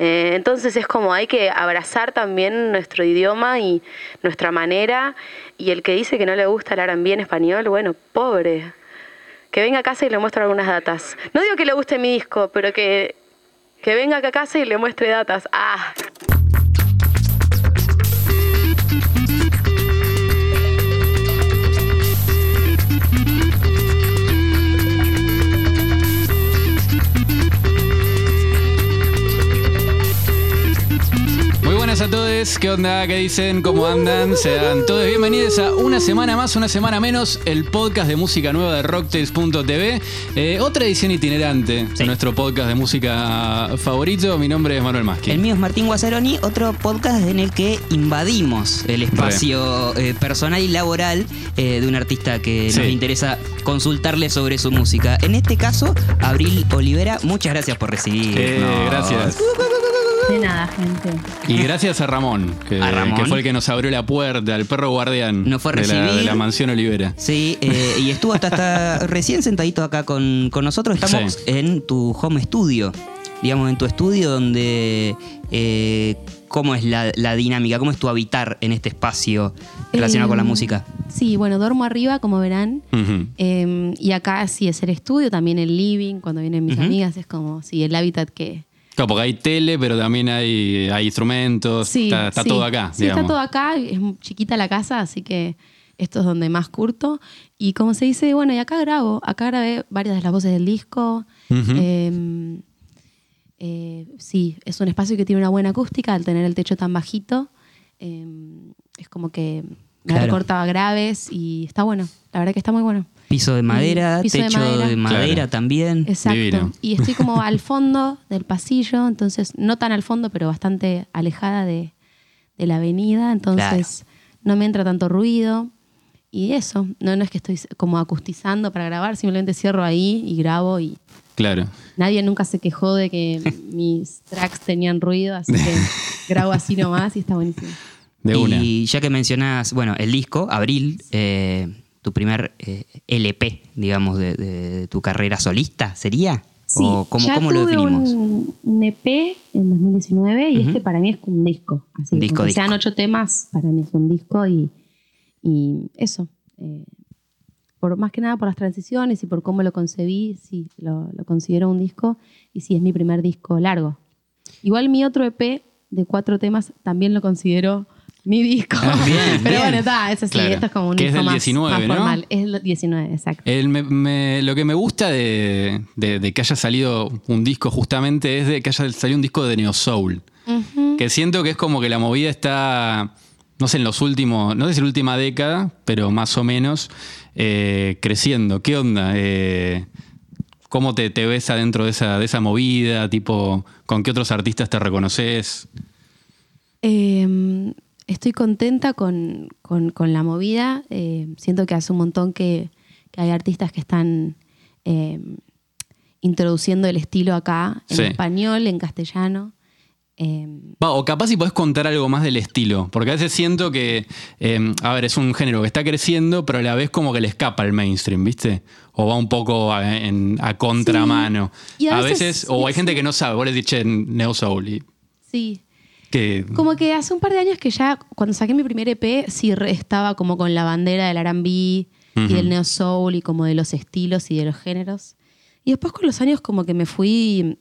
Eh, entonces es como hay que abrazar también nuestro idioma y nuestra manera. Y el que dice que no le gusta el R&B en español, bueno, pobre. Que venga a casa y le muestre algunas datas. No digo que le guste mi disco, pero que, que venga acá a casa y le muestre datas. Ah. Buenas a todos, ¿qué onda? ¿Qué dicen? ¿Cómo andan? Sean todos bienvenidos a una semana más, una semana menos, el podcast de música nueva de rocktails.tv. Eh, otra edición itinerante de nuestro podcast de música favorito. Mi nombre es Manuel Maschi. El mío es Martín Guazzaroni, otro podcast en el que invadimos el espacio eh, personal y laboral eh, de un artista que Sí. nos interesa consultarle sobre su música. En este caso, Abril Olivera, muchas gracias por recibirnos. Eh, gracias. De nada, gente. Y gracias a Ramón, que, A Ramón. que fue el que nos abrió la puerta, el perro guardián Nos fue a de, la, de recibir. la mansión Olivera. Sí, eh, y estuvo hasta, hasta recién sentadito acá con, con nosotros. Estamos Sí. en tu home studio, digamos, en tu estudio donde... eh, ¿Cómo es la, la dinámica? ¿Cómo es tu habitar en este espacio relacionado con la Em, música? Sí, bueno, duermo arriba, como verán. Em, y acá sí es el estudio, también el living. Cuando vienen mis amigas es como, sí, el hábitat que... Claro, porque hay tele, pero también hay, hay instrumentos. Sí, está está sí. todo acá. Sí, digamos. está todo acá. Es chiquita la casa, así que esto es donde más curto. Y como se dice, bueno, y acá grabo. Acá grabé varias de las voces del disco. Em, eh, sí, es un espacio que tiene una buena acústica al tener el techo tan bajito. em, es como que me Claro. recortaba graves y está bueno. La verdad que está muy bueno. Piso de madera, piso techo de madera, madera. Claro. también. Exacto. Divino. Y estoy como al fondo del pasillo, entonces no tan al fondo, pero bastante alejada de, de la avenida, entonces no me entra tanto ruido. Y eso, no, no es que estoy como acustizando para grabar, simplemente cierro ahí y grabo y Claro. nadie nunca se quejó de que mis tracks tenían ruido, así que grabo así nomás y está buenísimo. De y una. ya que mencionas, bueno, el disco, Abril, eh, tu primer eh, LP, digamos, de, de tu carrera solista, ¿sería? ¿O cómo, ya cómo lo tuve definimos? Un, un EP en 2019 y este para mí es un disco. Así Un que disco, aunque sean disco. ocho temas, para mí es un disco y, y eso. eh, por más que nada por las transiciones y por cómo lo concebí, sí, lo, lo considero un disco y sí, es mi primer disco largo. Igual mi otro EP de cuatro temas también lo considero mi disco. Ah, bien, Pero bien. bueno, está, es así, Claro. esto es como un Que es disco del más, 19, más ¿no? formal. Es el 19, exacto. El me- me- lo que me gusta de, de- de que haya salido un disco justamente es de que haya salido un disco de Neo Soul. Que siento que es como que la movida está, no sé, en los últimos, no sé si la última década, pero más o menos, eh, creciendo. ¿Qué onda? Eh, ¿Cómo te, te ves adentro de esa, de esa movida? Tipo, ¿con qué otros artistas te reconoces? Eh, estoy contenta con, con- con la movida. Eh, siento que hace un montón que, que hay artistas que están eh, introduciendo el estilo acá, en Sí. español, en castellano. Eh, Va, o capaz si podés contar algo más del estilo, porque a veces siento que, eh, a ver, es un género que está creciendo, pero a la vez como que le escapa al mainstream, ¿viste? O va un poco a, en- a contramano. Sí. Y a a veces- veces, o hay gente que no sabe, vos le dices Neo Soul, y sí. Que... Como que hace un par de años que ya, cuando saqué mi primer EP, sí estaba como con la bandera del RB y Ujú. del neo soul y como de los estilos y de los géneros. Y después con los años como que me fui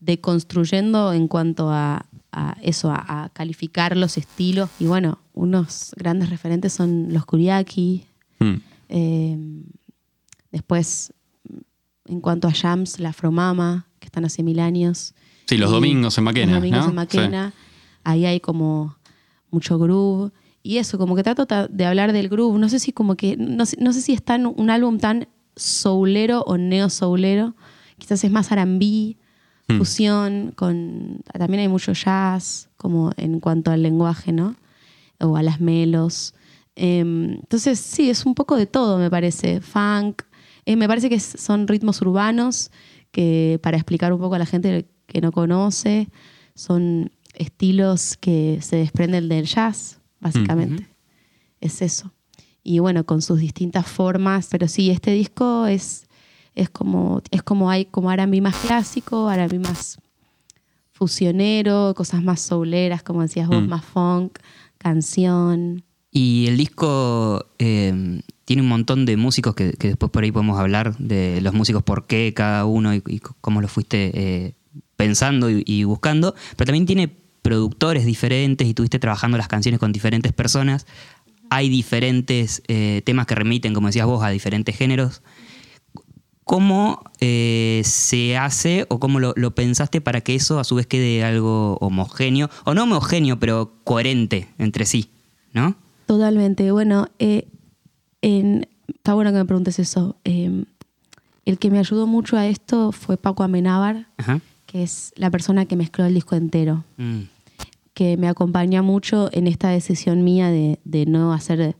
deconstruyendo en cuanto a, a eso, a, a calificar los estilos. Y bueno, unos grandes referentes son los Kuriaki. Mm. eh, después, en cuanto a jams, la Afromama, que están hace mil años. Sí, los Y domingos en Maquena, Los domingos ¿no? en Maquena. Ahí hay como mucho groove. Y eso, como que trato de hablar del groove. No sé si como que. No sé, no sé si es tan, un álbum tan soulero o neo soulero. Quizás es más R&B, Hmm. fusión, con. También hay mucho jazz, como en cuanto al lenguaje, ¿no? O a las melos. Em, entonces, sí, es un poco de todo, me parece. Funk. Eh, me parece que son ritmos urbanos que, para explicar un poco a la gente que no conoce, son estilos que se desprenden del jazz, básicamente. Es eso. Y bueno, con sus distintas formas. Pero sí, este disco es, es como, es como hay como R&B más clásico, R&B más fusionero, cosas más souleras, como decías vos, Mm. más funk, canción. Y el disco eh, tiene un montón de músicos que, que después por ahí podemos hablar de los músicos, por qué cada uno y, y cómo lo fuiste eh, pensando y, y buscando, pero también tiene productores diferentes y tuviste trabajando las canciones con diferentes personas. Hay diferentes eh, temas que remiten, como decías vos, a diferentes géneros. ¿Cómo eh, se hace o cómo lo, lo pensaste para que eso a su vez quede algo homogéneo, o no homogéneo, pero coherente entre sí, ¿no? Totalmente. Bueno, eh, en- está bueno que me preguntes eso. Eh, el que me ayudó mucho a esto fue Paco Amenábar, Ajá. Que es la persona que mezcló el disco entero. Mm. que me acompaña mucho en esta decisión mía de, de no hacer,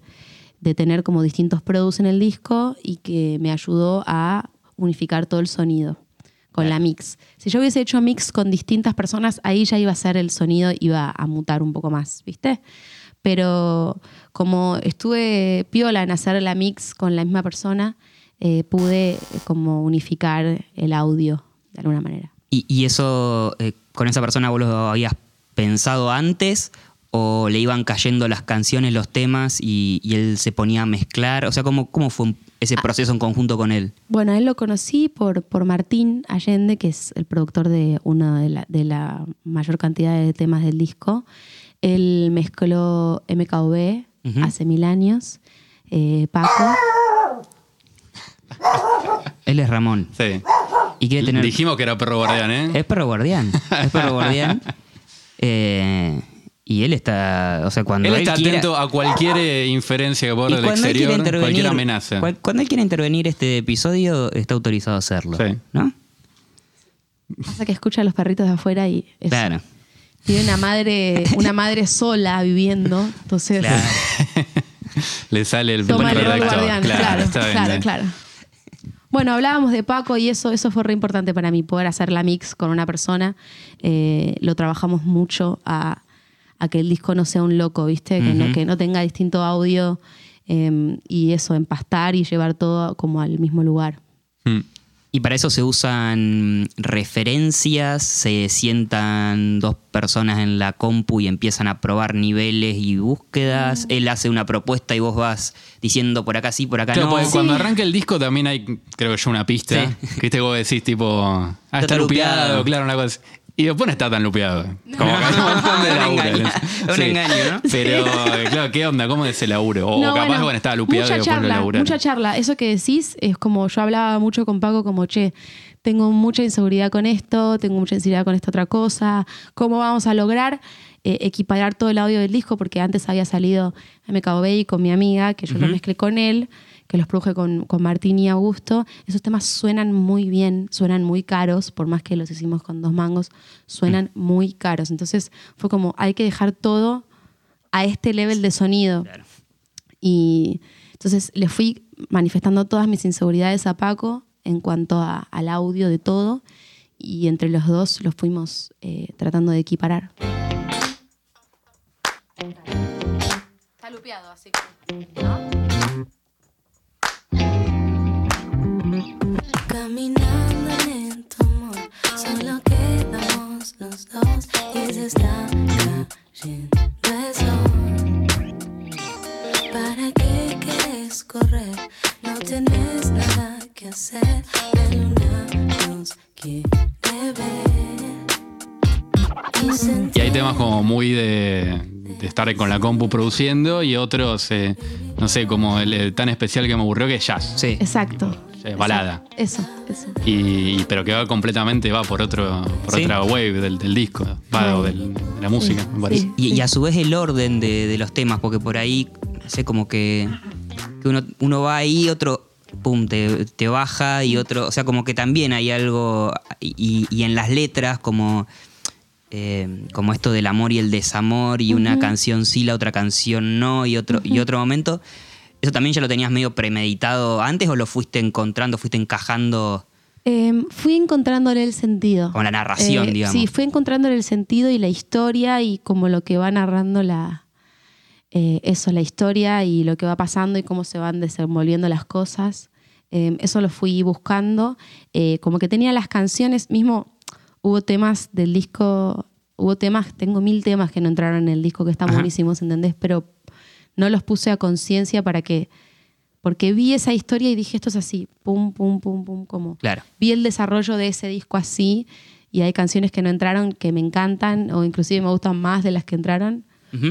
de tener como distintos produce en el disco y que me ayudó a unificar todo el sonido con la mix. Si yo hubiese hecho mix con distintas personas, ahí ya iba a ser el sonido, iba a mutar un poco más, ¿viste? Pero como estuve piola en hacer la mix con la misma persona, eh, pude como unificar el audio de alguna manera. ¿Y, y eso eh, con esa persona vos lo habías pensado antes o le iban cayendo las canciones, los temas y, y él se ponía a mezclar? O sea, ¿cómo, cómo fue ese proceso en conjunto con él? Bueno, él lo conocí por, por Martín Allende, que es el productor de una de la, de la mayor cantidad de temas del disco. Él mezcló MKV hace mil años, eh, Paco. Él es Ramón. Sí. Y quiere tener... Dijimos que era perro guardián, ¿eh? Es perro guardián. Es perro guardián. Eh, y él está... O sea, cuando Él él, está quiera- atento a cualquier eh, inferencia que por y del exterior, cualquier amenaza. cual- cuando él quiera intervenir este episodio, está autorizado a hacerlo. Sí. ¿No? Pasa que escucha a los perritos de afuera y es- Claro. tiene una madre, una madre sola viviendo. Entonces, Claro. Le sale el el protector. guardián. Claro, claro, bien. claro. Bueno, hablábamos de Paco y eso, eso fue re importante para mí, poder hacer la mix con una persona. Eh, lo trabajamos mucho a, a que el disco no sea un loco, ¿viste? Que, no, que no tenga distinto audio eh, y eso, empastar y llevar todo como al mismo lugar. Mm. Y para eso se usan referencias, se sientan dos personas en la compu y empiezan a probar niveles y búsquedas. Él hace una propuesta y vos vas diciendo por acá sí, por acá Claro, no. porque cuando arranca el disco también hay, creo yo, una pista. Sí. Que vos decís, tipo, ah, está, Está lupeado, lupeado. claro, una cosa. Y después no está tan lupeado. Como que hay un montón de un laburo. engaño, es un engaño, ¿no? Pero, claro, ¿qué onda? ¿Cómo es ese laburo? O, No, o capaz, bueno, bueno, estaba lupeado y mucha después lo charla, laburaron. mucha charla. Eso que decís es como yo hablaba mucho con Paco, como che, tengo mucha inseguridad con esto, tengo mucha inseguridad con esta otra cosa. ¿Cómo vamos a lograr eh, equiparar todo el audio del disco? Porque antes había salido MKB con mi amiga, que yo lo mezclé con él, que los produje con, con Martín y Augusto. Esos temas suenan muy bien, suenan muy caros, por más que los hicimos con dos mangos, suenan muy caros. Entonces fue como, hay que dejar todo a este level de sonido. Claro. Y entonces le fui manifestando todas mis inseguridades a Paco en cuanto a- al audio de todo y entre los dos los fuimos eh, tratando de equiparar. Está lupeado, así que... Caminando lento, amor, solo quedamos los dos y se está cayendo el sol. ¿Para qué quieres correr? No tienes nada que hacer. La luna nos quiere ver. Y hay temas como muy de, de estar con la compu produciendo y otros, eh, no sé, como el, el tan especial que me aburrió que es jazz. Sí. Exacto. Es balada. Eso, eso. Y, y- pero que va completamente, va por otro, por Sí. otra wave del, del disco, va, o del- de la música, me parece. sí. Y, y a su vez el orden de, de los temas, porque por ahí, no sé, como que, que uno, uno va ahí, otro, pum, te, te baja y otro, o sea, como que también hay algo, y, y en las letras como, eh, como esto del amor y el desamor, y una canción sí, la otra canción no, y otro, y otro momento, ¿eso también ya lo tenías medio premeditado antes o lo fuiste encontrando, fuiste encajando Eh, fui encontrándole el sentido. con la narración, Eh, digamos? Sí, fui encontrándole el sentido y la historia y como lo que va narrando la eh, eso, la historia y lo que va pasando y cómo se van desenvolviendo las cosas. Eh, eso lo fui buscando. Eh, como que tenía las canciones, mismo hubo temas del disco, hubo temas, tengo mil temas que no entraron en el disco que están Ajá. buenísimos, ¿entendés? Pero no los puse a conciencia para que, porque vi esa historia y dije, esto es así, pum, pum, pum, pum, como Claro. vi el desarrollo de ese disco así y hay canciones que no entraron que me encantan o inclusive me gustan más de las que entraron,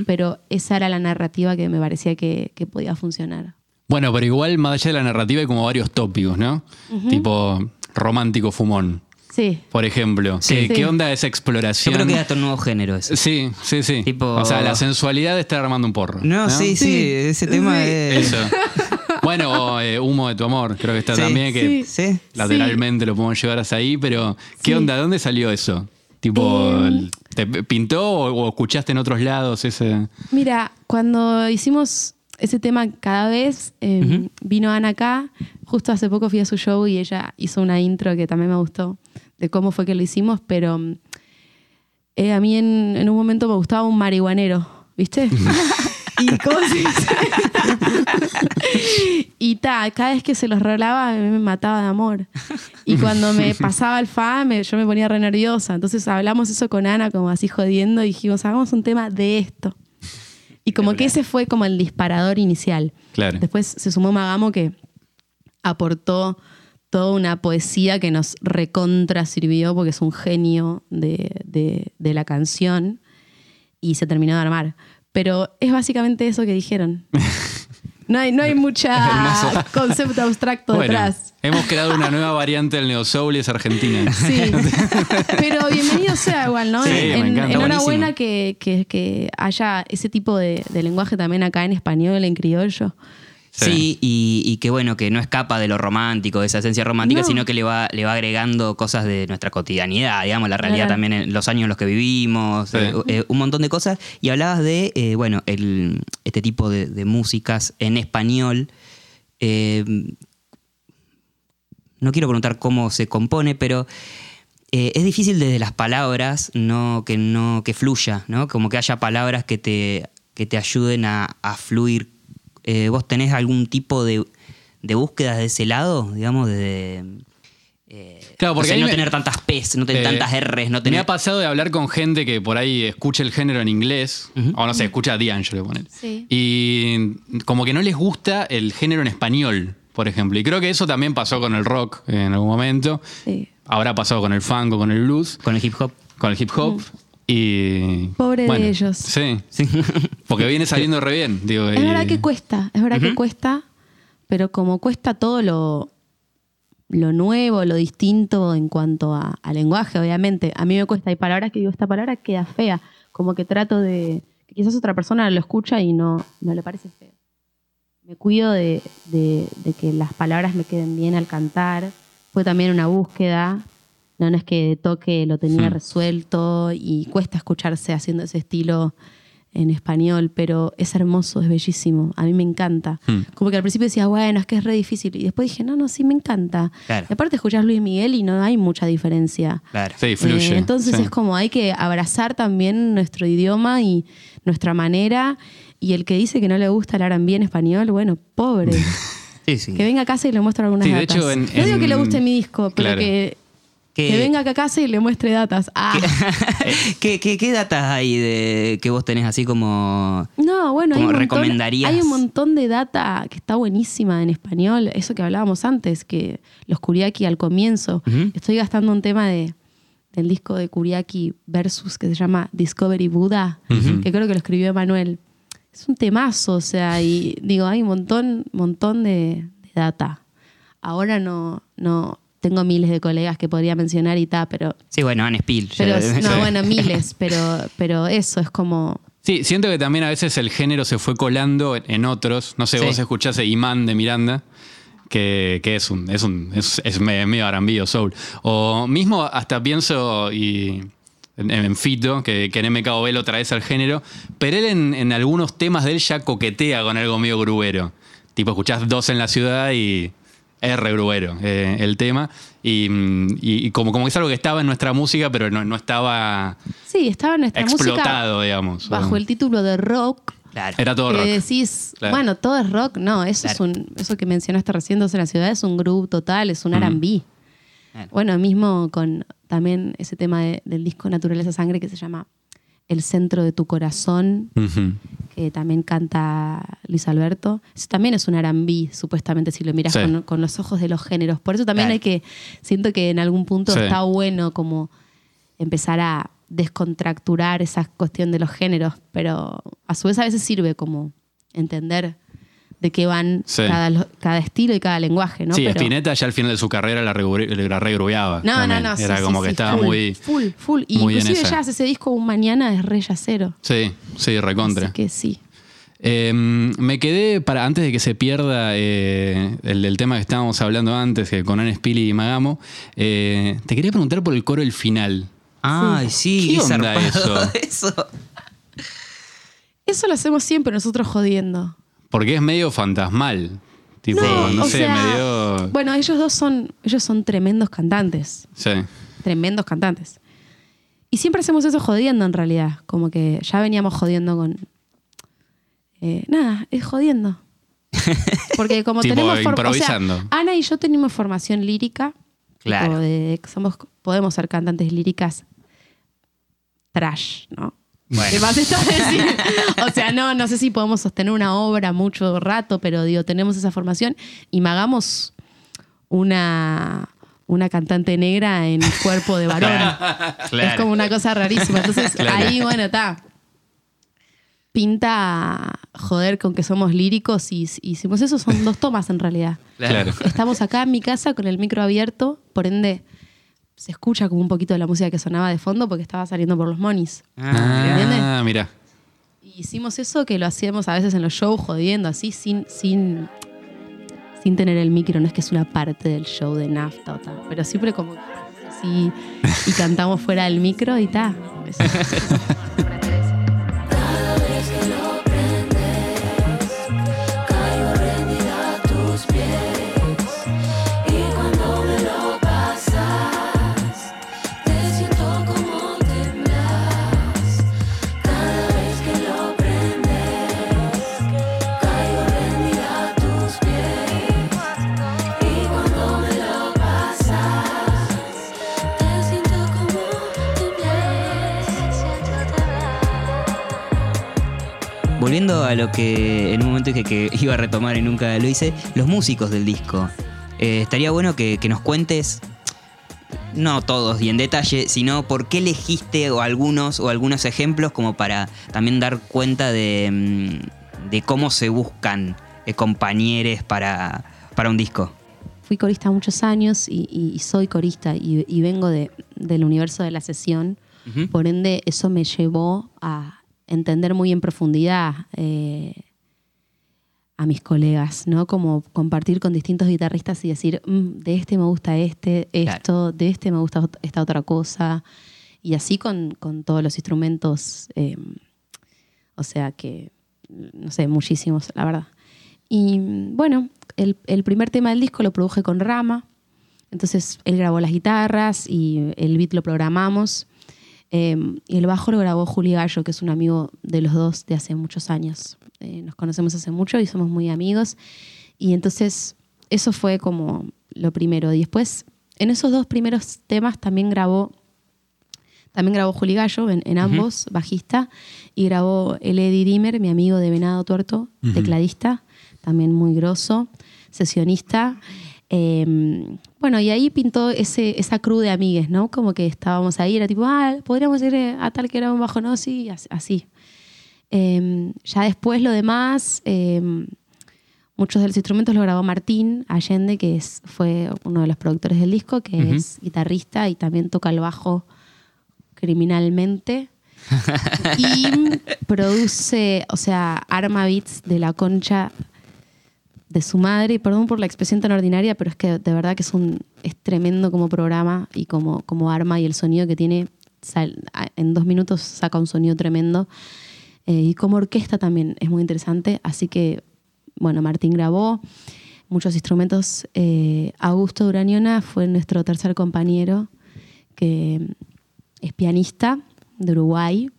pero esa era la narrativa que me parecía que, que podía funcionar. Bueno, pero igual, más allá de la narrativa, hay como varios tópicos, ¿no? Tipo romántico fumón, Sí, por ejemplo. Sí. ¿Qué, Sí. qué onda esa Yo exploración? creo que es hasta un nuevo género eso. Sí, sí, sí. Tipo- O sea, la sensualidad de estar armando un porro. No, sí, sí, Sí. ese tema es... Eso. bueno, o, eh, Humo de tu amor, creo que está Sí. también, que Sí. lateralmente lo podemos llevar hasta ahí, pero ¿qué Sí. onda? ¿De dónde salió eso? Tipo, Eh, ¿te pintó o, o escuchaste en otros lados ese...? Mira, cuando hicimos ese tema cada vez, eh, vino Ana acá, justo hace poco fui a su show y ella hizo una intro que también me gustó de cómo fue que lo hicimos, pero mm, eh, a mí en, en un momento me gustaba un marihuanero, ¿viste? y cómo se dice? y ta, cada vez que se los rolaba a mí me mataba de amor. Y cuando me pasaba el fa, me- yo me ponía re nerviosa. Entonces hablamos eso con Ana como así jodiendo y dijimos, hagamos un tema de esto. Y como que ese fue como el disparador inicial. Claro. Después se sumó Magamo que aportó toda una poesía que nos recontra sirvió porque es un genio de, de- de la canción y se terminó de armar. Pero es básicamente eso que dijeron. No hay, no hay mucha concepto abstracto Bueno, detrás. hemos creado una nueva variante del neo soul y es argentina. Sí. Pero bienvenido sea igual, ¿no? Sí, me En- encanta, enhorabuena que, que- que haya ese tipo de, de lenguaje también acá en español, en criollo. Sí, y, y que bueno, que no escapa de lo romántico, de esa esencia romántica, No. sino que le va, le va agregando cosas de nuestra cotidianidad, digamos, la realidad Claro. también en los años en los que vivimos, Sí. eh, eh, un montón de cosas. Y hablabas de, eh, bueno, el, este tipo de, de músicas en español. eh, no quiero preguntar cómo se compone, pero eh, es difícil desde las palabras no, que, no, que fluya, ¿no? Como que haya palabras que te, que te ayuden a, a fluir. Eh, ¿Vos tenés algún tipo de, de búsquedas de ese lado, digamos, de... eh, Claro, porque no, sé, ahí no me- tener tantas P's, no tener Eh, tantas R's, no Me tener... ha pasado de hablar con gente que por ahí escucha el género en inglés, o no sé, escucha a D'Angelo, poner. Sí. Y como que no les gusta el género en español, por ejemplo. Y creo que eso también pasó con el rock en algún momento. Sí. Habrá pasado con el funk o con el blues, Con el hip hop. con el hip hop. Y. Pobre de ellos. Sí. Porque viene saliendo re bien. Digo, Es y- verdad que cuesta, es verdad que cuesta, pero como cuesta todo lo, lo nuevo, lo distinto en cuanto a, a lenguaje, obviamente. A mí me cuesta, hay palabras que digo, esta palabra queda fea, como que trato de, que quizás otra persona lo escucha y no, no le parece feo. Me cuido de, de- de que las palabras me queden bien al cantar. Fue también una búsqueda. No, no es que de toque lo tenía Hmm. resuelto y cuesta escucharse haciendo ese estilo en español, pero es hermoso, es bellísimo. A mí me encanta. Hmm. Como que al principio decía, bueno, es que es re difícil. Y después dije, no, no, sí me encanta. Claro. Y aparte escuchás Luis Miguel y no hay mucha diferencia. Claro. Sí, fluye. Eh, entonces sí. es como hay que abrazar también nuestro idioma y nuestra manera. Y el que dice que no le gusta el R&B en español, bueno, pobre. Sí, sí. que venga a casa y le muestre algunas Sí, de datas. hecho, en- no digo que le guste mi disco, pero Claro. que, Que- que venga acá a casa y le muestre datas. Ah, ¿Qué, qué, qué datas hay de, que vos tenés así como... no, bueno, hay ¿Cómo un, montón, recomendarías? hay un montón de data que está buenísima en español. Eso que hablábamos antes, que los Kuriaki al comienzo. Estoy gastando un tema de, del disco de Kuriaki versus que se llama Discovery Buddha, que creo que lo escribió Emanuel. Es un temazo, o sea, y digo, hay un montón, montón de, de data. Ahora no, no tengo miles de colegas que podría mencionar y tal, pero, Sí, bueno, Anne Spill. pero no, bueno, miles, pero, pero eso es como Sí, siento que también a veces el género se fue colando en, otros. No sé, Sí. vos escuchás a Imán de Miranda, que, que es un, es un, es, es me- medio arambío soul. O mismo hasta pienso y en, en Fito, que, que en MKOB lo traes al género, pero él en, en algunos temas de él ya coquetea con algo medio gruero. Tipo, escuchás dos en la ciudad y es re gruero eh, el tema. Y, mm, y- y como, como que es algo que estaba en nuestra música, pero no, no estaba Sí, estaba en nuestra música explotado, digamos. bajo el título de rock. Claro. Era todo que rock. decís, Claro. bueno, todo es rock. No, eso es un, eso que mencionaste recién, Dos en la ciudad, es un groove total, es un. R&B. Claro. Bueno, mismo con, también ese tema de- del disco Naturaleza Sangre que se llama El centro de tu corazón, que también canta Luis Alberto. Eso también es un R&B, supuestamente, si lo miras Sí. con, con los ojos de los géneros. Por eso también hay que, siento que en algún punto Sí. está bueno como empezar a descontracturar esa cuestión de los géneros, pero a su vez a veces sirve como entender de qué van Sí. cada, lo- cada estilo y cada lenguaje, ¿no? sí, Pero- Spinetta ya al final de su carrera la, la regrubeaba. No, también. no, no. Era sí, como que sí, estaba full, muy. Full, full. Y muy en inclusive ya hace ese disco un mañana es re yacero. Sí, sí, recontra. Así que sí. Eh, me quedé para antes de que se pierda eh, el tema que estábamos hablando antes, que con Anne Spilly y Magamo. eh, te quería preguntar por el coro el final. Ay, sí, ¿Qué qué onda eso. Eso lo hacemos siempre nosotros jodiendo. Porque es medio fantasmal. Tipo, No, sé, sea, medio. Bueno, ellos dos son, ellos son tremendos cantantes. Sí. Tremendos cantantes. Y siempre hacemos eso jodiendo en realidad. Como que ya veníamos jodiendo con. eh, nada, es jodiendo. Porque como Tipo, tenemos improvisando. O sea, Ana y yo tenemos formación lírica. Claro. de- somos, podemos ser cantantes líricas trash, ¿no? Bueno. ¿Qué más está decir? O sea, no, no sé si podemos sostener una obra mucho rato, pero digo, tenemos esa formación y magamos una, una cantante negra en cuerpo de varón. Claro. Es como una cosa rarísima. Entonces, Claro. ahí, bueno, está. Pinta joder con que somos líricos y y hicimos eso. Son dos tomas en realidad. Claro. Estamos acá en mi casa con el micro abierto, por ende se escucha como un poquito de la música que sonaba de fondo porque estaba saliendo por los monis. Ah, mira. Hicimos eso que lo hacíamos a veces en los shows jodiendo así sin sin sin tener el micro, no es que es una parte del show de nafta o tal, pero siempre como así y cantamos fuera del micro y ta. Eso. Volviendo a lo que en un momento dije que iba a retomar y nunca lo hice, los músicos del disco. Eh, estaría bueno que, que nos cuentes, no todos y en detalle, sino por qué elegiste o algunos o algunos ejemplos como para también dar cuenta de, mm, de cómo se buscan eh, compañeros para, para un disco. Fui corista muchos años y, y- y soy corista y, y vengo de- del universo de la sesión. Por ende, eso me llevó a entender muy en profundidad eh, a mis colegas, ¿no? Como compartir con distintos guitarristas y decir, "Mm, de este me gusta este, esto, de este me gusta esta otra cosa. Y así con, con todos los instrumentos, eh, o sea que, no sé, muchísimos, la verdad. Y bueno, el, el primer tema del disco lo produje con Rama. Entonces él grabó las guitarras y el beat lo programamos. Eh, y el bajo lo grabó Juli Gallo, que es un amigo de los dos de hace muchos años. Eh, nos conocemos hace mucho y somos muy amigos. Y entonces eso fue como lo primero. Y después, en esos dos primeros temas también grabó, también grabó Juli Gallo en, en ambos, bajista, y grabó el Eddie Dimmer, mi amigo de Venado Tuerto, tecladista, también muy grosso, sesionista. Eh, bueno, y ahí pintó ese, esa crew de amigues, ¿no? Como que estábamos ahí, era tipo, ah, podríamos ir a tal que era un bajo, ¿no? Sí, as- así. Eh, ya después lo demás, eh, muchos de los instrumentos los grabó Martín Allende, que es, fue uno de los productores del disco, que Ujú. es guitarrista y también toca el bajo criminalmente. y produce, o sea, arma beats de la concha de su madre. Y perdón por la expresión tan ordinaria, pero es que de verdad que es un es tremendo como programa y como, como arma y el sonido que tiene. en dos minutos saca un sonido tremendo. Eh, y como orquesta también es muy interesante. Así que, bueno, Martín grabó muchos instrumentos. Eh, Augusto Durañona fue nuestro tercer compañero, que es pianista de Uruguay,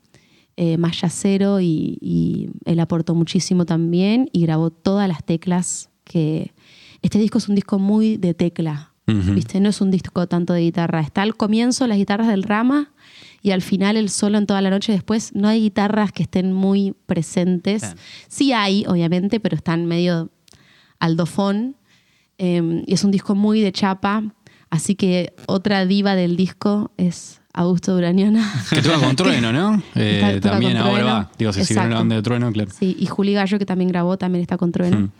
eh, más yacero y, y él aportó muchísimo también y grabó todas las teclas que... Este disco es un disco muy de tecla. ¿Viste? No es un disco tanto de guitarra. Está al comienzo las guitarras del Rama y al final el solo en toda la noche. Después no hay guitarras que estén muy presentes. Claro. Sí hay, obviamente, pero están medio al dofón. Eh, y es un disco muy de chapa. Así que otra diva del disco es Augusto Durañona. Que toca con trueno, ¿no? Eh, también ahora Trueno. va. Digo, si siguieron la Exacto. banda de trueno, claro. Sí, y Juli Gallo, que también grabó, también está con Trueno. Hmm.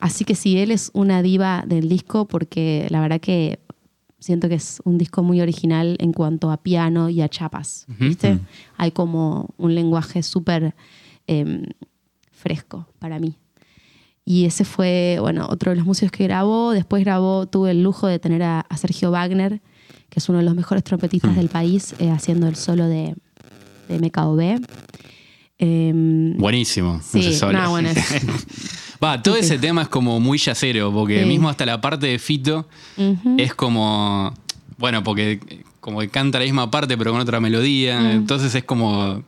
Así que sí, él es una diva del disco porque la verdad que siento que es un disco muy original en cuanto a piano y a chapas. ¿Viste? Hmm. Hay como un lenguaje súper em, fresco para mí. Y ese fue, bueno, otro de los músicos que grabó. Después grabó, tuve el lujo de tener a, a Sergio Wagner, que es uno de los mejores trompetistas del país, eh, haciendo el solo de, de MKOB. Em, Buenísimo. Sí, bueno, Va, todo ese tema es como muy yacero, porque Sí. mismo hasta la parte de Fito es como. Bueno, porque como que canta la misma parte, pero con otra melodía. Mm. Entonces es como.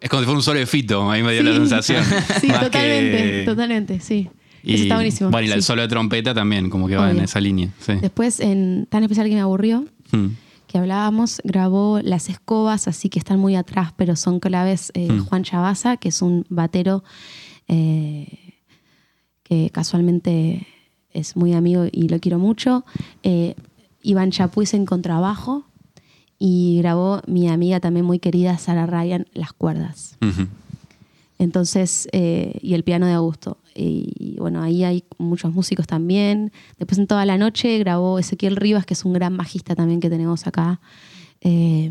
Es como si fuera un solo de Fito, ahí me dio la sensación. Sí, totalmente, que- totalmente, sí. Y, Eso está buenísimo. Bueno, y el sí. solo de trompeta también, como que va en esa línea. Sí. Después, en Tan Especial que me aburrió, Mm. que hablábamos, grabó Las Escobas, así que están muy atrás, pero son claves eh, Mm. Juan Chabaza, que es un batero eh, que casualmente es muy amigo y lo quiero mucho. Eh, Iván Chapuis en contrabajo y grabó mi amiga también muy querida Sara Ryan Las Cuerdas. Entonces, eh, y el piano de Augusto. Y bueno, ahí hay muchos músicos también. Después en toda la noche grabó Ezequiel Rivas, que es un gran bajista también que tenemos acá. Eh,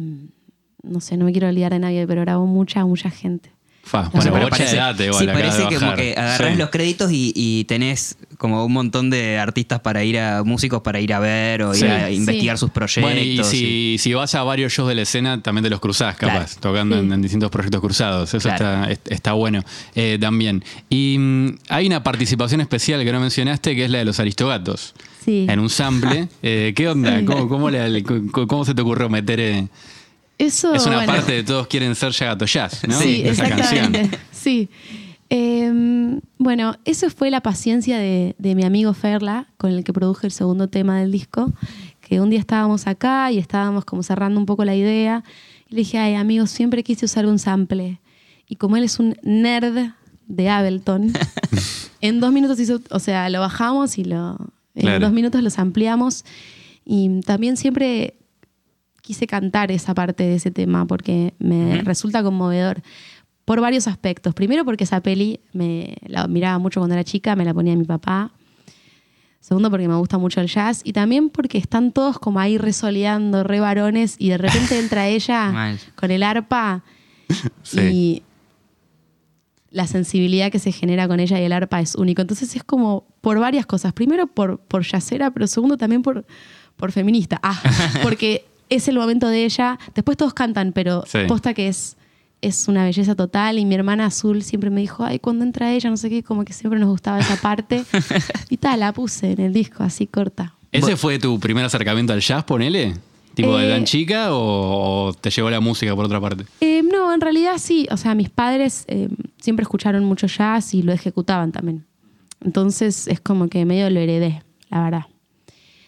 no sé, no me quiero olvidar de nadie, pero grabó mucha, mucha gente. Fa, No, bueno, parece, de data igual. sí, parece que como que agarrás Sí. los créditos y, y tenés como un montón de artistas para ir a, músicos para ir a ver o ir a Sí. investigar sus proyectos. Bueno, y si, y- si vas a varios shows de la escena, también te los cruzás, capaz, Claro. tocando en, Sí. en distintos proyectos cruzados. Eso Claro. está, est- está bueno eh, también. Y mm, hay una participación especial que no mencionaste, que es la de los Aristogatos. Sí. En un sample. Eh, ¿Qué onda? Sí. ¿Cómo, cómo le- cómo- cómo se te ocurrió meter? eh? Eso, es una bueno, parte de Todos quieren ser Yagato Jazz, ¿no? Sí, esa exactamente. canción. Sí. Eh, bueno, eso fue la paciencia de, de mi amigo Ferla, con el que produje el segundo tema del disco, que un día estábamos acá y estábamos como cerrando un poco la idea. Y le dije, ay, amigo, siempre quise usar un sample. Y como él es un nerd de Ableton, en dos minutos hizo, o sea, lo bajamos y lo, en dos minutos los ampliamos. Y también siempre quise cantar esa parte de ese tema porque me resulta conmovedor por varios aspectos. Primero porque esa peli me la miraba mucho cuando era chica, me la ponía mi papá. Segundo porque me gusta mucho el jazz y también porque están todos como ahí resoleando, re varones y de repente entra ella con el arpa Sí. y la sensibilidad que se genera con ella y el arpa es único. Entonces es como por varias cosas. Primero por, por yacera, pero segundo también por, por feminista. Ah, porque es el momento de ella. Después todos cantan, pero Sí. posta que es, es una belleza total. Y mi hermana Azul siempre me dijo, ay, cuando entra ella, no sé qué, como que siempre nos gustaba esa parte. y tal, la puse en el disco así corta. ¿Ese fue tu primer acercamiento al jazz, ponele? ¿Tipo de Eh, tan chica o, o te llevó la música por otra parte? Eh, no, en realidad sí. O sea, mis padres eh, siempre escucharon mucho jazz y lo ejecutaban también. Entonces es como que medio lo heredé, la verdad.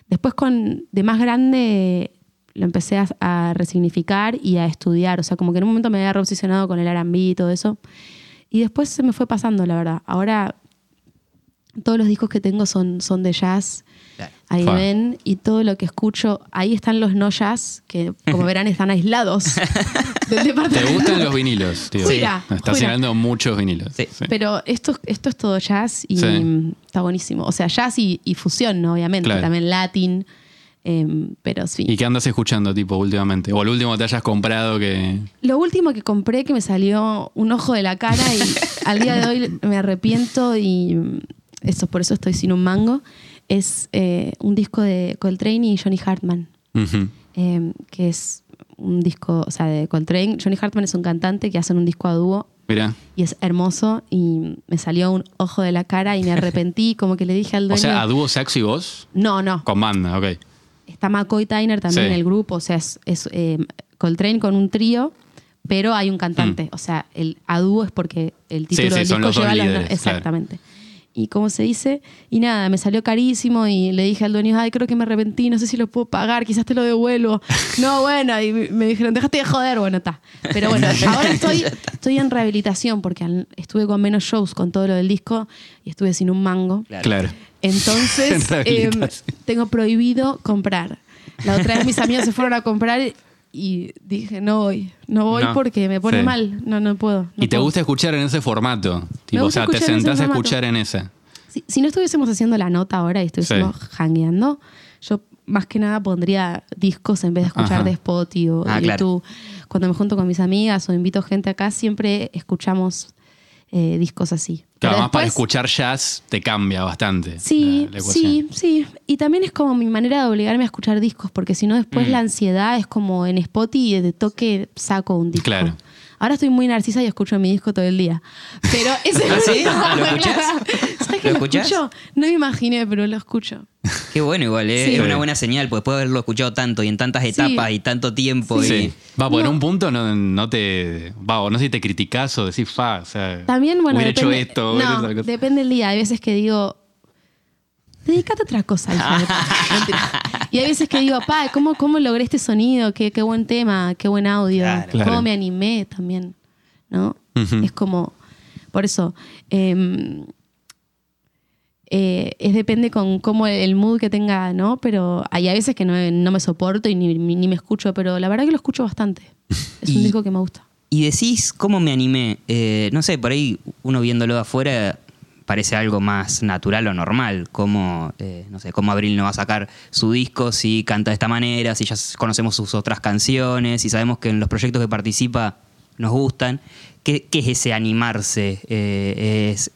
Después con de más grande lo empecé a, a resignificar y a estudiar. O sea, como que en un momento me había reobsesionado con el R&B y todo eso. Y después se me fue pasando, la verdad. Ahora todos los discos que tengo son, son de jazz. Claro. Ahí ven, y todo lo que escucho, ahí están los no jazz, que como verán están aislados del departamento. ¿Te gustan los vinilos, tío? Sí. Jura, Estás llenando muchos vinilos. Sí. Pero esto, esto es todo jazz y Sí. está buenísimo. O sea, jazz y, y fusión, ¿no? Obviamente. Claro. También latín. Em, pero sí. ¿Y qué andas escuchando, tipo, últimamente? O el último te hayas comprado que. Lo último que compré que me salió un ojo de la cara y al día de hoy me arrepiento y mm, eso, por eso estoy sin un mango, es eh, un disco de Coltrane y Johnny Hartman. Eh, que es un disco, o sea, de Coltrane. Johnny Hartman es un cantante que hacen un disco a dúo Mirá. y es hermoso y me salió un ojo de la cara y me arrepentí, como que le dije al O dueño... sea, a dúo saxo y voz no, no, con banda, ok. Está McCoy Tyner también Sí. en el grupo, o sea, es, es, eh, Coltrane con un trío, pero hay un cantante, o sea, el a dúo es porque el título Mm. sí, del disco los lleva los líderes, Exactamente. Y cómo se dice, y nada, me salió carísimo y le dije al dueño, ay, creo que me arrepentí, no sé si lo puedo pagar, quizás te lo devuelvo. no, bueno, y me dijeron, déjate de joder, bueno, está. Pero bueno, ahora estoy, estoy en rehabilitación porque estuve con menos shows con todo lo del disco y estuve sin un mango. Claro. Entonces, En em, tengo prohibido comprar. La otra vez mis amigos se fueron a comprar y dije, no voy, no voy No. porque me pone Sí. mal, no, no puedo. no ¿Y te puedo. gusta escuchar en ese formato? Tipo, o sea, te ese sentás a escuchar en esa. Si, si no estuviésemos haciendo la nota ahora y estuviésemos Sí. hangueando, yo más que nada pondría discos en vez de escuchar Ajá. de Spotify o Ah, de claro. YouTube. Cuando me junto con mis amigas o invito gente acá, siempre escuchamos eh, discos así. Claro, más para escuchar jazz te cambia bastante. Sí, la- la ecuación. sí, sí. Y también es como mi manera de obligarme a escuchar discos, porque si no Mm. después la ansiedad es como en Spotify y de toque saco un disco. Claro. Ahora estoy muy narcisa y escucho mi disco todo el día. Pero ese ¿Ah, sí? ¿Lo escuchás? ¿Sabes que ¿Lo escucho? No me imaginé, pero lo escucho. Qué bueno igual, ¿eh? Sí. es una buena señal, pues después de haberlo escuchado tanto y en tantas Sí. etapas y tanto tiempo. Sí. Y, Va, en No. un punto no, no te. Va, o no sé si te criticás o decís, fa, o sea. También, bueno, hubiera depende, hecho esto, hubiera no, hecho depende del día. Hay veces que digo, dedícate a otra cosa. hija de puta". Mentira. Y hay veces que digo, pa, ¿cómo, cómo logré este sonido? Qué, qué buen tema, qué buen audio. Claro. ¿Cómo Claro. me animé también? ¿No? Es como, por eso, em, eh, es depende con cómo el mood que tenga, ¿no? Pero hay a veces que no, no me soporto y ni, ni me escucho, pero la verdad que lo escucho bastante. Es un disco que me gusta. y decís, ¿cómo me animé? Eh, no sé, por ahí uno viéndolo de afuera parece algo más natural o normal. Como, eh, no sé, cómo Abril no va a sacar su disco si canta de esta manera, si ya conocemos sus otras canciones, si sabemos que en los proyectos que participa nos gustan. ¿Qué, qué es ese animarse? Eh, ¿Es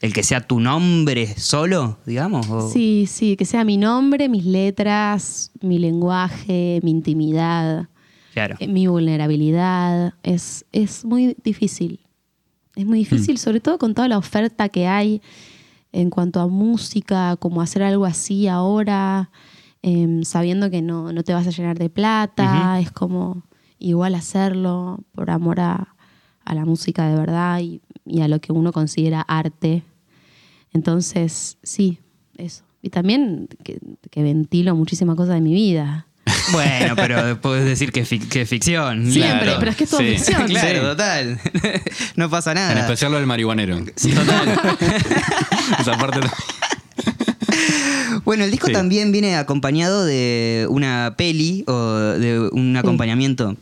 el que sea tu nombre solo, digamos? o- Sí, sí, que sea mi nombre, mis letras, mi lenguaje, mi intimidad, Claro. eh, mi vulnerabilidad. Es, es muy difícil. Es muy difícil, sobre todo con toda la oferta que hay en cuanto a música, como hacer algo así ahora, em, sabiendo que no, no te vas a llenar de plata, es como igual hacerlo por amor a, a la música de verdad y, y a lo que uno considera arte. Entonces, sí, eso. Y también que, que ventilo muchísimas cosas de mi vida. Bueno, pero puedes decir que fic- que es ficción. Siempre, Claro, pero es que es todo sí. ficción. Claro, Sí. total. no pasa nada. En especial lo del marihuanero. Esa parte. no- Bueno, el disco Sí. también viene acompañado de una peli o de un acompañamiento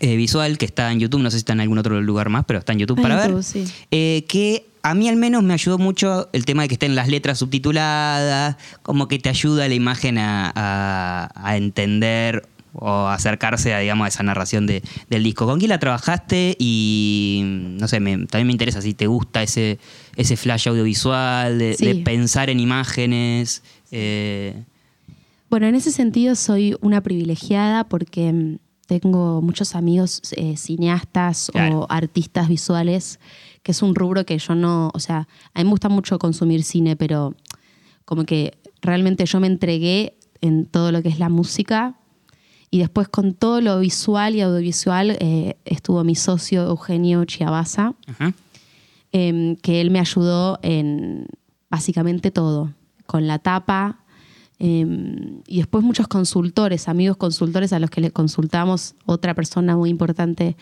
eh, visual que está en YouTube. No sé si está en algún otro lugar más, pero está en YouTube para YouTube, ver. sí. Eh, que a mí al menos me ayudó mucho el tema de que estén las letras subtituladas, como que te ayuda la imagen a, a- a entender o acercarse a, digamos, a esa narración de- del disco. ¿Con quién la trabajaste? Y no sé, me- también me interesa si te gusta ese, ese flash audiovisual, de, Sí. de pensar en imágenes. eh, Bueno, en ese sentido soy una privilegiada porque mm, tengo muchos amigos eh, cineastas Claro. o artistas visuales, que es un rubro que yo no, o sea, a mí me gusta mucho consumir cine, pero como que realmente yo me entregué en todo lo que es la música y después con todo lo visual y audiovisual eh, estuvo mi socio Eugenio Chiabaza ajá. em, que él me ayudó en básicamente todo, con la tapa. em, y después muchos consultores, amigos consultores a los que le consultamos, otra persona muy importante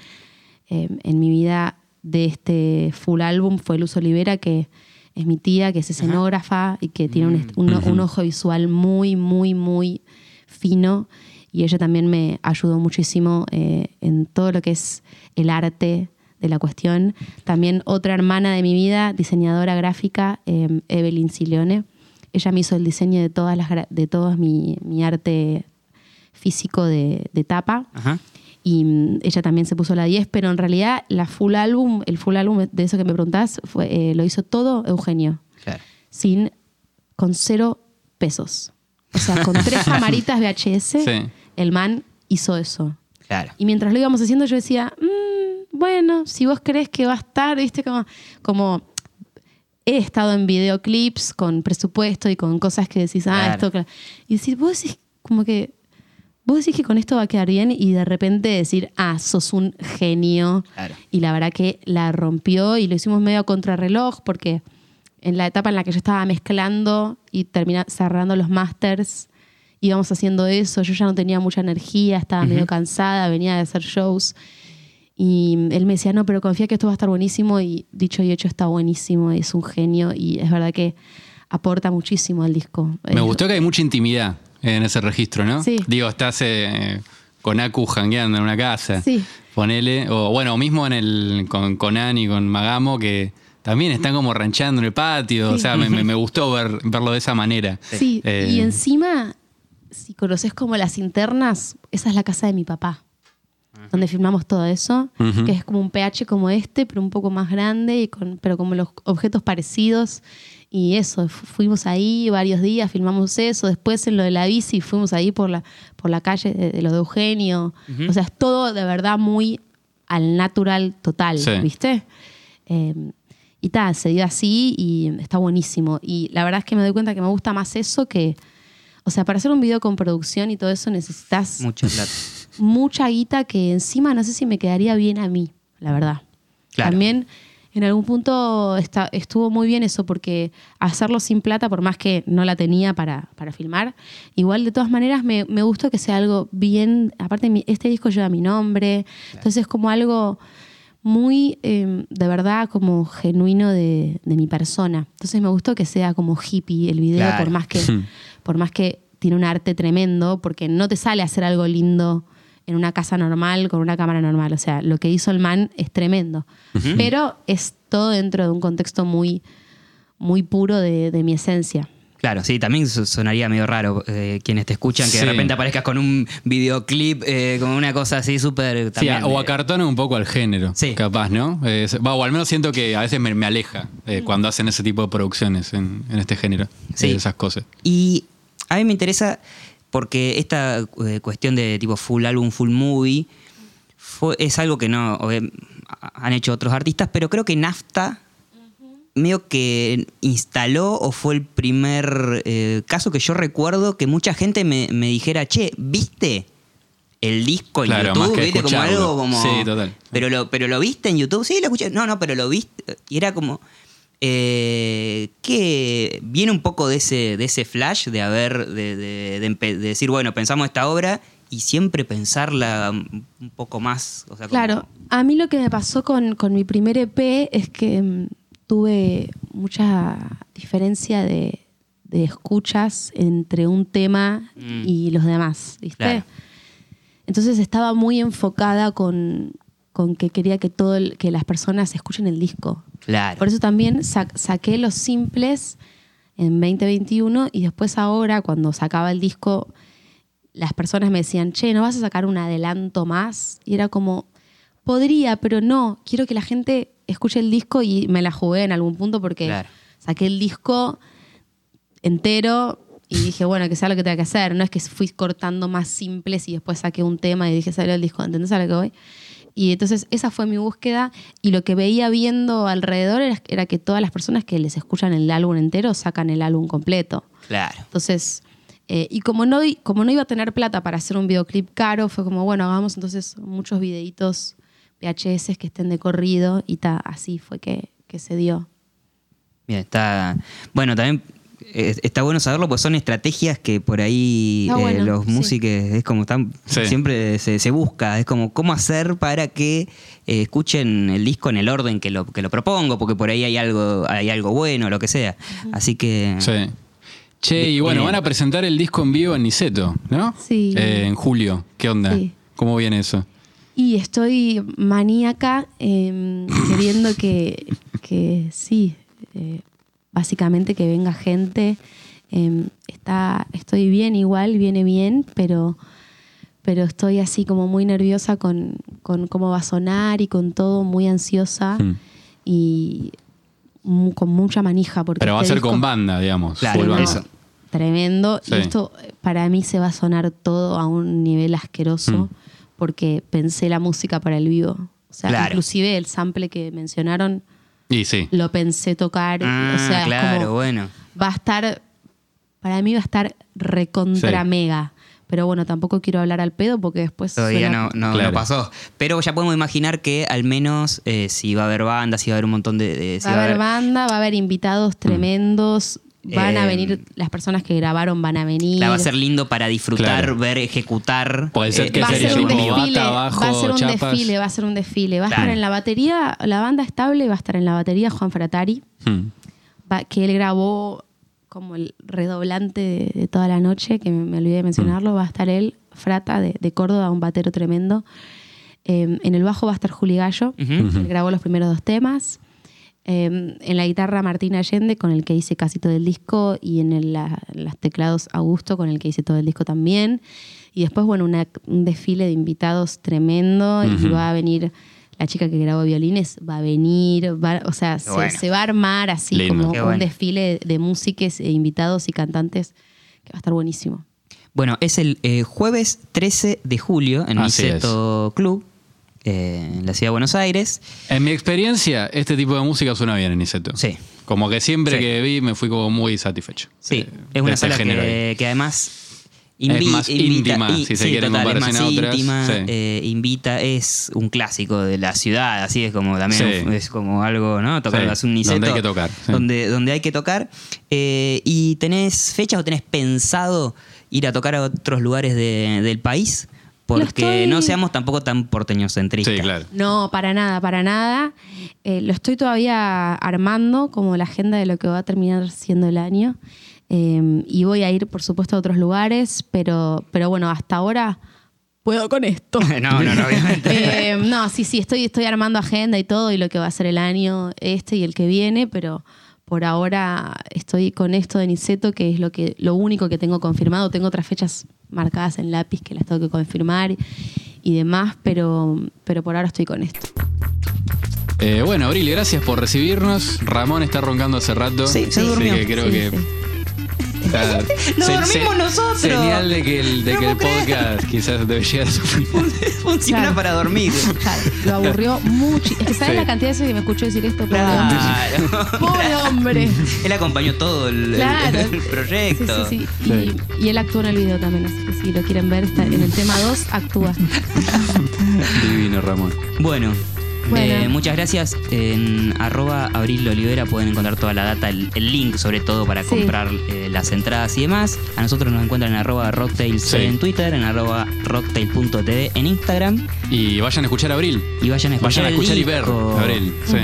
em, en mi vida de este full álbum fue Luz Olivera, que es mi tía, que es escenógrafa y que tiene un, est- un- un ojo visual muy, muy, muy fino. Y ella también me ayudó muchísimo eh, en todo lo que es el arte de la cuestión. También otra hermana de mi vida, diseñadora gráfica, eh, Evelyn Sileone. Ella me hizo el diseño de todas las de todo mi, mi arte físico de, de tapa. Ajá. Y mm, ella también se puso la 10, pero en realidad la full álbum, el full álbum de eso que me preguntás, fue, eh, lo hizo todo Eugenio, Claro. sin, con cero pesos. O sea, con tres camaritas VHS, Sí. el man hizo eso. Claro. Y mientras lo íbamos haciendo, yo decía, "Mm, bueno, si vos crees que va a estar, viste, como, como he estado en videoclips con presupuesto y con cosas que decís, ah, Claro. esto, claro. Y decís, vos decís, como que, vos decís que con esto va a quedar bien y de repente decir, ah, sos un genio. Claro. Y la verdad que la rompió y lo hicimos medio a contrarreloj porque en la etapa en la que yo estaba mezclando y termina, cerrando los masters, íbamos haciendo eso, yo ya no tenía mucha energía, estaba medio cansada, venía de hacer shows. Y él me decía, no, pero confía que esto va a estar buenísimo. Y dicho y hecho, está buenísimo. Es un genio. Y es verdad que aporta muchísimo al disco. Me gustó que hay mucha intimidad en ese registro, ¿no? Sí. Digo, estás eh, con Aku jangueando en una casa. Sí. Ponele. O bueno, mismo en el, con, con Ani, con Magamo, que también están como ranchando en el patio. O sea, me, me- me gustó ver, verlo de esa manera. Sí, Eh, y encima, si conoces como las internas, esa es la casa de mi papá, donde filmamos todo eso, que es como un PH como este, pero un poco más grande, y con, pero como los objetos parecidos. Y eso, fu- fuimos ahí varios días, filmamos eso. Después en lo de la bici, fuimos ahí por la, por la calle de, de lo de Eugenio. O sea, es todo de verdad muy al natural total, Sí. ¿viste? Eh, y tal, se dio así y está buenísimo. Y la verdad es que me doy cuenta que me gusta más eso que. O sea, para hacer un video con producción y todo eso necesitas Mucha plata. mucha guita que encima no sé si me quedaría bien a mí, la verdad. Claro. También en algún punto está- estuvo muy bien eso, porque hacerlo sin plata, por más que no la tenía para, para filmar, igual de todas maneras me, me gustó que sea algo bien. Aparte, mi- este disco lleva mi nombre, entonces es como algo muy eh, de verdad como genuino de, de mi persona. Entonces me gustó que sea como hippie el video, Claro. por más que, por más que tiene un arte tremendo, porque no te sale hacer algo lindo en una casa normal con una cámara normal. O sea, lo que hizo el man es tremendo. Pero es todo dentro de un contexto muy, muy puro de, de mi esencia. Claro, sí, también so- sonaría medio raro eh, quienes te escuchan que Sí. de repente aparezcas con un videoclip, eh, con una cosa así súper. Sí, también, o acartona un poco al género, Sí. capaz, ¿no? Eh, va, o al menos siento que a veces me, me aleja eh, cuando hacen ese tipo de producciones en, en este género, Sí. eh, esas cosas. Y a mí me interesa porque esta eh, cuestión de tipo full álbum, full movie, fue, es algo que no obvia- han hecho otros artistas, pero creo que Nafta medio que instaló o fue el primer eh, caso que yo recuerdo que mucha gente me, me dijera, che, ¿viste? El disco en Claro, YouTube, más que ¿viste? Como algo como. Sí, total. Pero lo, pero lo viste en YouTube, sí, lo escuché. No, no, pero lo viste. Y era como. Eh, que viene un poco de ese, de ese flash de haber, de, de- de empe- de decir, bueno, pensamos esta obra y siempre pensarla un poco más. O sea, como- Claro, a mí lo que me pasó con, con mi primer EP es que mm, tuve mucha diferencia de, de escuchas entre un tema Mm. y los demás, ¿viste? Claro. Entonces estaba muy enfocada con, con que quería que, todo el- que las personas escuchen el disco. Claro. Por eso también sa- saqué los simples en 2021 y después ahora, cuando sacaba el disco, las personas me decían, che, ¿no vas a sacar un adelanto más? Y era como, podría, pero no, quiero que la gente escuche el disco y me la jugué en algún punto porque Claro. saqué el disco entero y dije, bueno, que sea lo que tenga que hacer. No es que fui cortando más simples y después saqué un tema y dije, salió el disco, ¿entendés a lo que voy? Y entonces esa fue mi búsqueda y lo que veía viendo alrededor era, era que todas las personas que les escuchan el álbum entero sacan el álbum completo. Claro. Entonces, eh, y como no, como no iba a tener plata para hacer un videoclip caro, fue como, bueno, hagamos entonces muchos videitos VHS que estén de corrido y ta, así fue que, que se dio. Bien, está. Bueno, también eh, está bueno saberlo, pues son estrategias que por ahí Está eh, bueno, los sí. músicos es como están. Sí. Siempre se, se busca, es como cómo hacer para que eh, escuchen el disco en el orden que lo, que lo propongo, porque por ahí hay algo, hay algo bueno, lo que sea. Así que. Sí. Che, y bueno, van a presentar el disco en vivo en Niceto, ¿no? Sí. Eh, en julio. ¿Qué onda? Sí. ¿Cómo viene eso? Y estoy maníaca em, queriendo que, que sí, eh, básicamente que venga gente. Em, está, estoy bien igual, viene bien, pero, pero estoy así como muy nerviosa con, con cómo va a sonar y con todo, muy ansiosa Hmm. y con mucha manija. Porque Pero va a este ser con banda, digamos. Claro, full no, banda. eso. Tremendo. Sí. Y esto para mí se va a sonar todo a un nivel asqueroso Mm. porque pensé la música para el vivo. O sea, Claro. inclusive el sample que mencionaron Y sí. lo pensé tocar. Ah, o sea, es claro, como- bueno. va a estar, para mí va a estar recontra Sí. mega. pero bueno, tampoco quiero hablar al pedo porque después... Todavía suena- no, no, Claro. no pasó. Pero ya podemos imaginar que al menos eh, si va a haber bandas, si va a haber un montón de... de- si Va a haber banda, va a haber invitados tremendos, van a Eh, venir, las personas que grabaron van a venir. la va a ser lindo para disfrutar, Claro. ver, ejecutar. Puede ser que va a sería ser un desfile, bata, bajo, va a ser un chapas. desfile, va a ser un desfile. Va a Claro. estar en la batería, la banda estable va a estar en la batería Juan Fratari, Hmm. va- que él grabó como el redoblante de, de toda la noche, que me, me olvidé de mencionarlo, va a estar él, Frata, de, de Córdoba, un batero tremendo. Eh, en el bajo va a estar Juli Gallo, él grabó los primeros dos temas. Eh, en la guitarra Martín Allende, con el que hice casi todo el disco, y en el- la- los teclados Augusto, con el que hice todo el disco también. Y después, bueno, una- un desfile de invitados tremendo, y va a venir la chica que grabó violines, va a venir, va- o sea, se, bueno. se va a armar así Lindo. como Qué un bueno. desfile de músicos e invitados y cantantes que va a estar buenísimo. Bueno, es el eh, jueves 13 de julio en Así Niceto Club, eh, en la ciudad de Buenos Aires. En mi experiencia, este tipo de música suena bien en Niceto. Sí. Como que siempre Sí. que vi me fui como muy satisfecho. Sí, Eh, es una este sala género ahí. que, que además Es más íntima, si se quiere, en total, es más a otras, íntima, sí. eh, invita, es un clásico de la ciudad, así es como también es como algo, ¿no? Tocar es un niceto, donde hay que tocar. Donde, donde hay que tocar. Eh, ¿Y tenés fechas o tenés pensado ir a tocar a otros lugares de- del país? Porque estoy- no seamos tampoco tan porteñocentristas. Sí, claro. No, para nada, para nada. Eh, lo estoy todavía armando como la agenda de lo que va a terminar siendo el año. Eh, y voy a ir, por supuesto, a otros lugares, pero, pero bueno, hasta ahora puedo con esto. no, no, no, obviamente. Eh, no, sí, sí, estoy, estoy armando agenda y todo y lo que va a ser el año este y el que viene, pero por ahora estoy con esto de Niceto, que es lo, que, lo único que tengo confirmado. Tengo otras fechas marcadas en lápiz que las tengo que confirmar y demás, pero, pero por ahora estoy con esto. Eh, bueno, Abril, gracias por recibirnos. Ramón está roncando hace rato. Sí, se así durmió. que creo Sí, que. Lo dormimos nosotros. Señal de que el, de No que el podcast quizás debe llegar a su final. Funciona Claro. para dormir. Claro, lo aburrió mucho. Es que sabes Sí. la cantidad de veces que me escuchó decir esto, pobre hombre. Pobre hombre. Él acompañó todo el, el- Claro. el proyecto. Sí, sí, sí. Y, y él actuó en el video también, así que si lo quieren ver, está en el tema 2, actúa. Divino, Ramón. Bueno, Bueno. eh, muchas gracias. En arroba Abril Olivera pueden encontrar toda la data, el, el link sobre todo para Sí. comprar eh, las entradas y demás. A nosotros nos encuentran en arroba rocktails Sí. en Twitter, en arroba rocktail.tv en Instagram. Y vayan a escuchar a Abril. Y vayan a escuchar, Vayan a escuchar y ver Abril. Sí.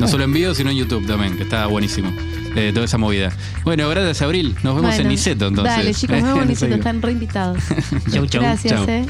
No solo en video, sino en YouTube también, que está buenísimo. Eh, toda esa movida. Bueno, gracias, Abril. Nos vemos en Niceto entonces. Dale, chicos, nos vemos en Niceto, Enseguida. están reinvitados. Chau, chau. Gracias, Chau. eh.